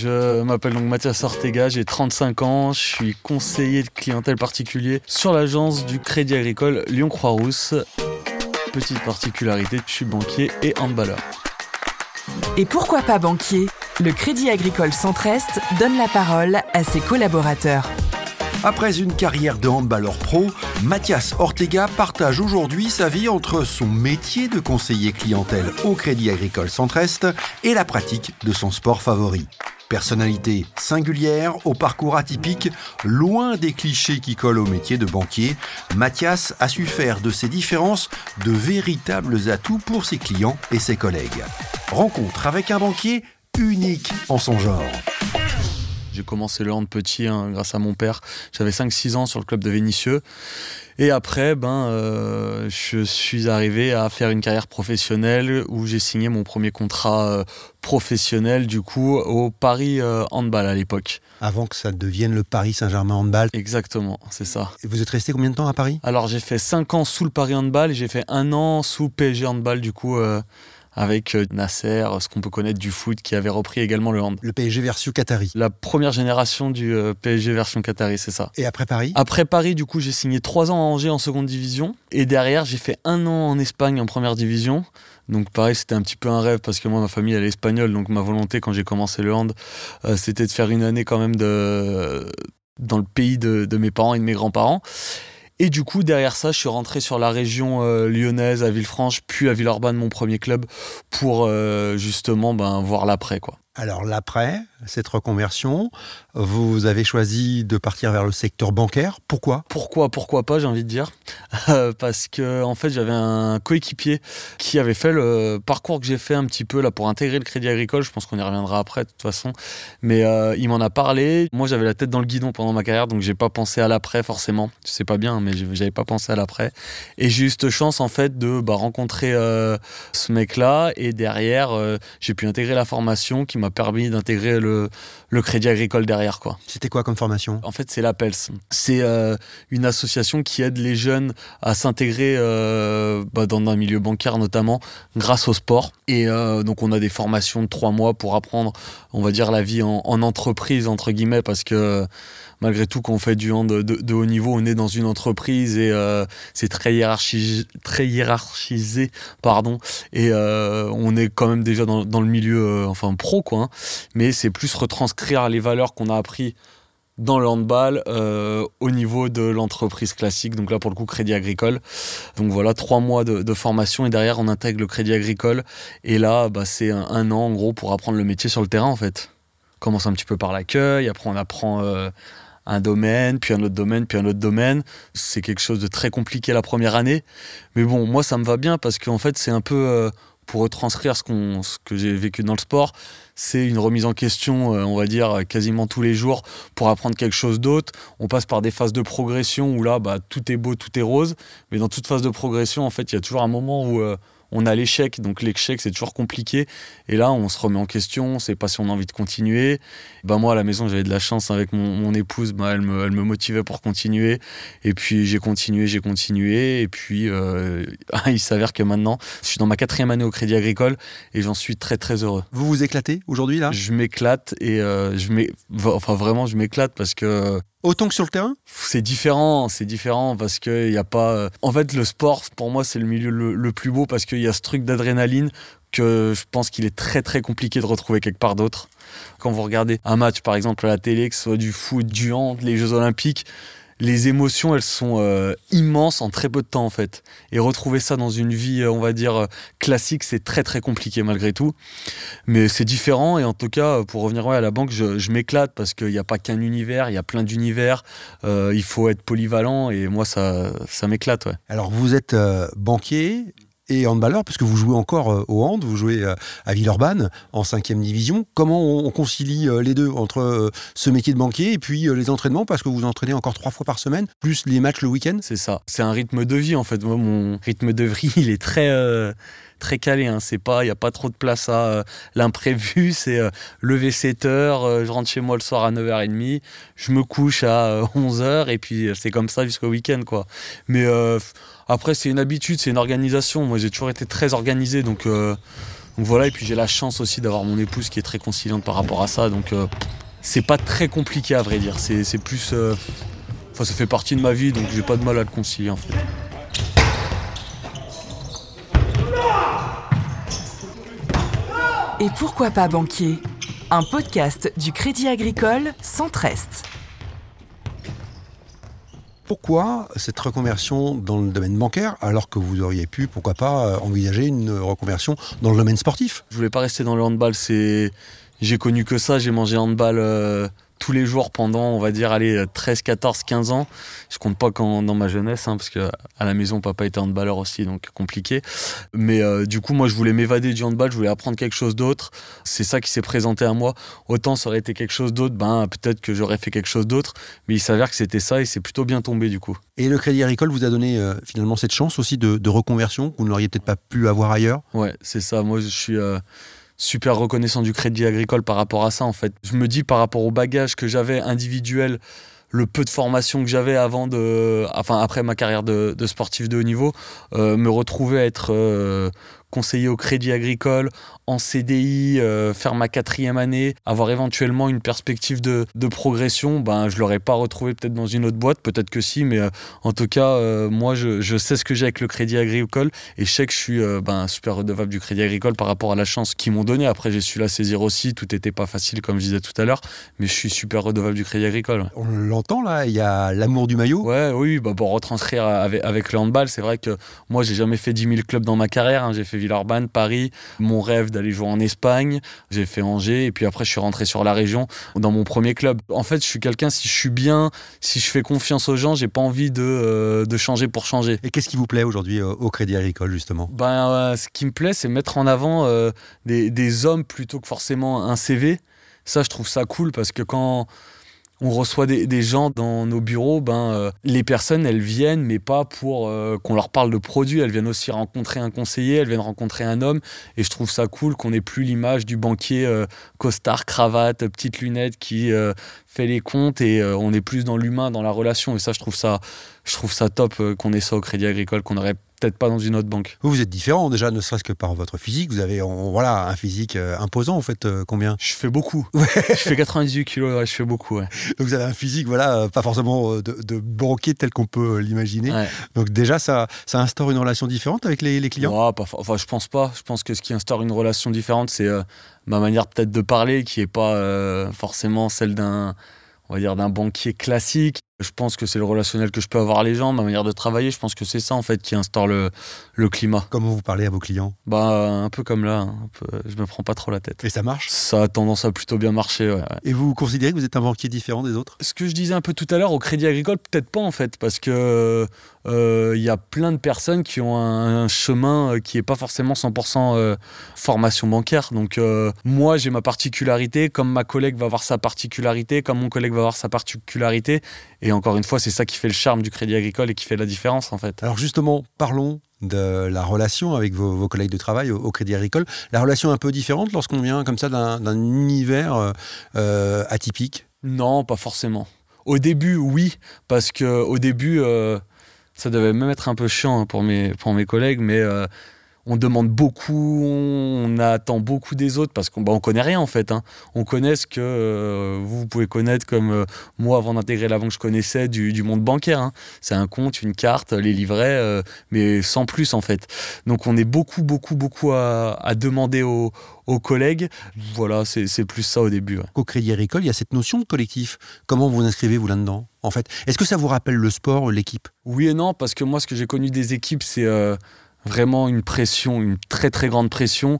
Je m'appelle donc Mathias Ortega, j'ai 35 ans, je suis conseiller de clientèle particulier sur l'agence du Crédit Agricole Lyon-Croix-Rousse. Petite particularité, je suis banquier et handballeur. Et pourquoi pas banquier? Le Crédit Agricole Centre-Est donne la parole à ses collaborateurs. Après une carrière de handballeur pro, Mathias Ortega partage aujourd'hui sa vie entre son métier de conseiller clientèle au Crédit Agricole Centre-Est et la pratique de son sport favori. Personnalité singulière, au parcours atypique, loin des clichés qui collent au métier de banquier, Mathias a su faire de ses différences de véritables atouts pour ses clients et ses collègues. Rencontre avec un banquier unique en son genre. J'ai commencé le hand petit hein, grâce à mon père. J'avais 5-6 ans sur le club de Vénissieux. Et après, ben, euh, je suis arrivé à faire une carrière professionnelle où j'ai signé mon premier contrat euh, professionnel du coup au Paris euh, Handball à l'époque. Avant que ça devienne le Paris Saint-Germain Handball. Exactement, c'est ça. Et vous êtes resté combien de temps à Paris? Alors j'ai fait 5 ans sous le Paris Handball et j'ai fait un an sous PSG Handball du coup avec euh, Nasser, ce qu'on peut connaître du foot, qui avait repris également le hand. Le PSG version Qatari. La première génération du euh, PSG version Qatari, c'est ça. Et après Paris? Après Paris, du coup, j'ai signé trois ans à Angers en seconde division. Et derrière, j'ai fait un an en Espagne en première division. Donc pareil, c'était un petit peu un rêve parce que moi, ma famille, elle est espagnole. Donc ma volonté quand j'ai commencé le hand, euh, c'était de faire une année quand même de... dans le pays de, de mes parents et de mes grands-parents. Et du coup, derrière ça, je suis rentré sur la région euh, lyonnaise, à Villefranche, puis à Villeurbanne, mon premier club, pour euh, justement ben, voir l'après. quoi. Alors l'après, cette reconversion, vous avez choisi de partir vers le secteur bancaire. Pourquoi? Pourquoi Pourquoi pas, j'ai envie de dire. Euh, parce que en fait, j'avais un coéquipier qui avait fait le parcours que j'ai fait un petit peu là pour intégrer le Crédit Agricole. Je pense qu'on y reviendra après de toute façon. Mais euh, il m'en a parlé. Moi, j'avais la tête dans le guidon pendant ma carrière, donc j'ai pas pensé à l'après forcément. C'est pas bien, mais j'avais pas pensé à l'après. Et j'ai eu cette chance en fait de bah, rencontrer euh, ce mec-là et derrière, j'ai pu intégrer la formation qui m'a permis d'intégrer le, le crédit agricole derrière. quoi. C'était quoi comme formation? En fait, c'est l'APELS. C'est euh, une association qui aide les jeunes à s'intégrer euh, bah, dans un milieu bancaire notamment grâce au sport. Et euh, donc, on a des formations de trois mois pour apprendre, on va dire, la vie en, en entreprise, entre guillemets, parce que malgré tout, quand on fait du hand de, haut niveau, on est dans une entreprise et euh, c'est très hiérarchisé, très hiérarchisé, pardon. Et euh, on est quand même déjà dans, le milieu, euh, enfin pro, quoi. Hein. Mais c'est plus retranscrire les valeurs qu'on a appris dans le handball au niveau de l'entreprise classique. Donc là, pour le coup, Crédit Agricole. Donc voilà, trois mois de, formation et derrière, on intègre le Crédit Agricole. Et là, bah, c'est un, un, an en gros pour apprendre le métier sur le terrain en fait. On commence un petit peu par l'accueil, après on apprend un domaine, puis un autre domaine, puis un autre domaine. C'est quelque chose de très compliqué la première année. Mais bon, moi, ça me va bien parce qu'en fait, c'est un peu euh, pour retranscrire ce, qu'on, ce que j'ai vécu dans le sport. C'est une remise en question, euh, on va dire, quasiment tous les jours pour apprendre quelque chose d'autre. On passe par des phases de progression où là, bah, tout est beau, tout est rose. Mais dans toute phase de progression, en fait, il y a toujours un moment où euh, on a l'échec, donc l'échec c'est toujours compliqué. Et là, on se remet en question, on sait pas si on a envie de continuer. Ben moi, à la maison, j'avais de la chance avec mon, épouse, ben, elle, me, elle me motivait pour continuer. Et puis j'ai continué, j'ai continué. Et puis euh, il s'avère que maintenant, je suis dans ma quatrième année au Crédit Agricole et j'en suis très très heureux. Vous vous éclatez aujourd'hui là? Je m'éclate et euh, je enfin vraiment je m'éclate parce que Autant que sur le terrain? C'est différent, c'est différent parce qu'il n'y a pas. Euh, en fait, le sport, pour moi, c'est le milieu le, plus beau parce qu'il y a ce truc d'adrénaline que je pense qu'il est très très compliqué de retrouver quelque part d'autre. Quand vous regardez un match, par exemple, à la télé, que ce soit du foot, du hand, les Jeux Olympiques, les émotions, elles sont euh, immenses en très peu de temps en fait. Et retrouver ça dans une vie, euh, on va dire, euh, classique, c'est très très compliqué malgré tout. Mais c'est différent et en tout cas, pour revenir à la banque, je, m'éclate parce qu'il n'y a pas qu'un univers, il y a plein d'univers. il faut être polyvalent et moi, ça, ça m'éclate. Ouais. Alors vous êtes banquier, et handballeur, puisque vous jouez encore euh, au hand, vous jouez euh, à Villeurbanne en 5 division. Comment on, concilie euh, les deux entre ce métier de banquier et puis les entraînements, parce que vous entraînez encore trois fois par semaine, plus les matchs le week-end? C'est ça. C'est un rythme de vie en fait. Moi, mon rythme de vie, il est très très calé. Hein. C'est pas, il y a pas trop de place à l'imprévu. C'est lever 7 heures, je rentre chez moi le soir à 9h30, je me couche à 11h et puis c'est comme ça jusqu'au week-end quoi. Mais après, c'est une habitude, c'est une organisation. Moi, j'ai toujours été très organisé, donc euh, Donc voilà, et puis j'ai la chance aussi d'avoir mon épouse qui est très conciliante par rapport à ça. Donc euh, c'est pas très compliqué à vrai dire. C'est plus. euh, Enfin, ça fait partie de ma vie, donc j'ai pas de mal à le concilier en fait. Et pourquoi pas banquier? Un podcast du Crédit Agricole Centre-Est. Pourquoi cette reconversion dans le domaine bancaire alors que vous auriez pu, pourquoi pas, euh, envisager une reconversion dans le domaine sportif? Je voulais pas rester dans le handball. C'est, j'ai connu que ça. J'ai mangé handball euh, tous les jours pendant, on va dire, allez, 13, 14, 15 ans. Je compte pas quand dans ma jeunesse, hein, parce que à la maison, papa était handballeur aussi, donc compliqué. Mais euh, du coup, moi, je voulais m'évader du handball. Je voulais apprendre quelque chose d'autre. C'est ça qui s'est présenté à moi. Autant ça aurait été quelque chose d'autre, ben peut-être que j'aurais fait quelque chose d'autre. Mais il s'avère que c'était ça et c'est plutôt bien tombé du coup. Et le Crédit Agricole vous a donné euh, finalement cette chance aussi de, de reconversion que vous n'auriez peut-être pas pu avoir ailleurs? Ouais, c'est ça. Moi, je suis euh, super reconnaissant du Crédit Agricole par rapport à ça, en fait. Je me dis par rapport au bagage que j'avais individuel, le peu de formation que j'avais avant de, enfin après ma carrière de, sportif de haut niveau, euh, me retrouver à être euh, conseiller au Crédit Agricole, en CDI, euh, faire ma quatrième année, avoir éventuellement une perspective de, de progression, ben je l'aurais pas retrouvé peut-être dans une autre boîte, peut-être que si, mais euh, en tout cas, euh, moi je, je sais ce que j'ai avec le Crédit Agricole et je sais que je suis ben, super redevable du Crédit Agricole par rapport à la chance qu'ils m'ont donnée. Après, j'ai su la saisir aussi, tout n'était pas facile comme je disais tout à l'heure, mais je suis super redevable du Crédit Agricole. On l'entend là, il y a l'amour du maillot. Ouais, oui, bah pour retranscrire avec, avec le handball, c'est vrai que moi, j'ai jamais fait 10 000 clubs dans ma carrière. hein. J'ai fait Villeurbanne, Paris, mon rêve d'aller jouer en Espagne. J'ai fait Angers, et puis après, je suis rentré sur la région dans mon premier club. En fait, je suis quelqu'un, si je suis bien, si je fais confiance aux gens, j'ai pas envie de, euh, de changer pour changer. Et qu'est-ce qui vous plaît aujourd'hui euh, au Crédit Agricole justement? Ben, euh, ce qui me plaît, c'est mettre en avant des, des hommes plutôt que forcément un CV. Ça, je trouve ça cool parce que quand on reçoit des, gens dans nos bureaux, ben, euh, les personnes, elles viennent, mais pas pour euh, qu'on leur parle de produits. Elles viennent aussi rencontrer un conseiller, elles viennent rencontrer un homme. Et je trouve ça cool qu'on n'ait plus l'image du banquier euh, costard, cravate, petites lunettes qui fait les comptes et on est plus dans l'humain, dans la relation. Et ça, je trouve ça, je trouve ça top qu'on ait ça au Crédit Agricole, qu'on n'aurait peut-être pas dans une autre banque. Vous, vous êtes différent déjà, ne serait-ce que par votre physique. Vous avez on- voilà, un physique euh, imposant, vous faites euh, combien? Je fais beaucoup. je fais 98 kilos, ouais, je fais beaucoup. Ouais. Donc vous avez un physique, voilà, euh, pas forcément de, de banquier tel qu'on peut l'imaginer. Donc déjà, ça, ça instaure une relation différente avec les, les clients? Pas enfin, je pense pas. Je pense que ce qui instaure une relation différente, c'est euh, ma manière peut-être de parler, qui est pas forcément celle d'un, on va dire, d'un banquier classique. Je pense que c'est le relationnel que je peux avoir les gens, ma manière de travailler. Je pense que c'est ça en fait qui instaure le, le climat. Comment vous parlez à vos clients? Bah un peu comme là, hein, peu, je me prends pas trop la tête. Et ça marche? Ça a tendance à plutôt bien marcher. Ouais, ouais. Et vous considérez que vous êtes un banquier différent des autres? Ce que je disais un peu tout à l'heure au Crédit Agricole, peut-être pas en fait, parce que il y a plein de personnes qui ont un, un chemin euh, qui est pas forcément 100% euh, formation bancaire. Donc euh, moi j'ai ma particularité, comme ma collègue va avoir sa particularité, comme mon collègue va avoir sa particularité. Et encore une fois, c'est ça qui fait le charme du Crédit Agricole et qui fait la différence en fait. Alors justement, parlons de la relation avec vos, vos collègues de travail au, au Crédit Agricole. La relation un peu différente lorsqu'on vient comme ça d'un univers euh, euh, atypique? Non, pas forcément. Au début, oui, parce que au début, euh, ça devait même être un peu chiant pour mes, pour mes collègues, mais euh, on demande beaucoup, on attend beaucoup des autres parce qu'on bah, on connaît rien en fait. hein. On connaît ce que euh, vous, vous pouvez connaître comme euh, moi avant d'intégrer la banque, je connaissais du, du monde bancaire. hein. C'est un compte, une carte, les livrets, euh, mais sans plus en fait. Donc on est beaucoup, beaucoup, beaucoup à, à demander aux, aux collègues. Voilà, c'est plus ça au début. ouais. Au Crédit Agricole, il y a cette notion de collectif. Comment vous inscrivez-vous là-dedans En fait, est-ce que ça vous rappelle le sport, l'équipe? Oui et non, parce que moi, ce que j'ai connu des équipes, c'est vraiment une pression, une très très grande pression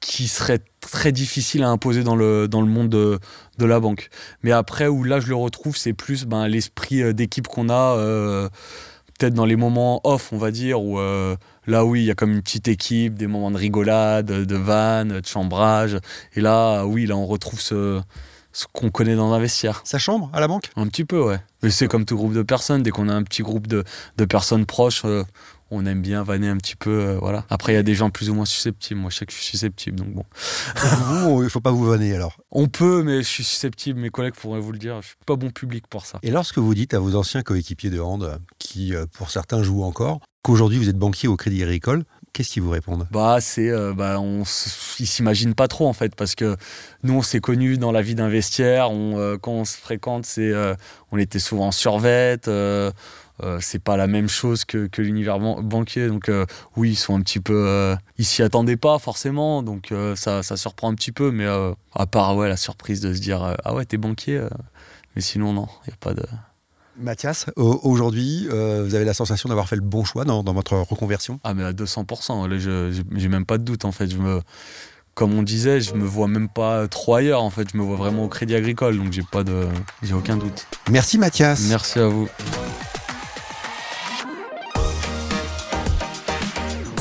qui serait très difficile à imposer dans le, dans le monde de, de la banque. Mais après, où là je le retrouve, c'est plus ben, l'esprit euh, d'équipe qu'on a, euh, peut-être dans les moments off, on va dire, où euh, là, oui, il y a comme une petite équipe, des moments de rigolade, de vannes, de chambrage. Et là, oui, là, on retrouve ce, ce qu'on connaît dans un vestiaire. Sa chambre à la banque? Un petit peu, ouais. Mais c'est comme tout groupe de personnes. Dès qu'on a un petit groupe de, de personnes proches, euh, on aime bien vanner un petit peu. euh, voilà. Après, il y a des gens plus ou moins susceptibles. Moi, je sais que je suis susceptible, donc bon. Vous, il ne faut pas vous vanner alors. On peut, mais je suis susceptible. Mes collègues pourraient vous le dire. Je suis pas bon public pour ça. Et lorsque vous dites à vos anciens coéquipiers de hand, qui euh, pour certains jouent encore, qu'aujourd'hui vous êtes banquier au Crédit Agricole, Qu'est-ce qu'ils vous répondent? Bah, c'est, euh, bah, on, ils s'imaginent pas trop en fait, parce que nous, on s'est connus dans la vie d'un vestiaire. On, euh, quand on se fréquente, c'est, on était souvent en survette. C'est pas la même chose que, que l'univers banquier. Donc oui, ils sont un petit peu, ils s'y attendaient pas forcément, donc ça, ça surprend un petit peu. Mais à part ouais, la surprise de se dire ah ouais, t'es banquier, mais sinon non, il y a pas de. Mathias, aujourd'hui, euh, vous avez la sensation d'avoir fait le bon choix dans, votre reconversion? Ah mais à 200%, là, je j'ai même pas de doute en fait. Je me, comme on disait, je me vois même pas trop ailleurs en fait. Je me vois vraiment au Crédit Agricole, donc j'ai pas de, j'ai aucun doute. Merci Mathias. Merci à vous.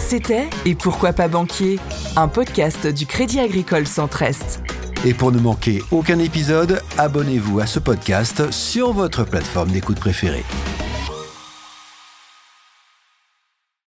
C'était Et pourquoi pas banquier Un podcast du Crédit Agricole Centre-Est. Et pour ne manquer aucun épisode, abonnez-vous à ce podcast sur votre plateforme d'écoute préférée.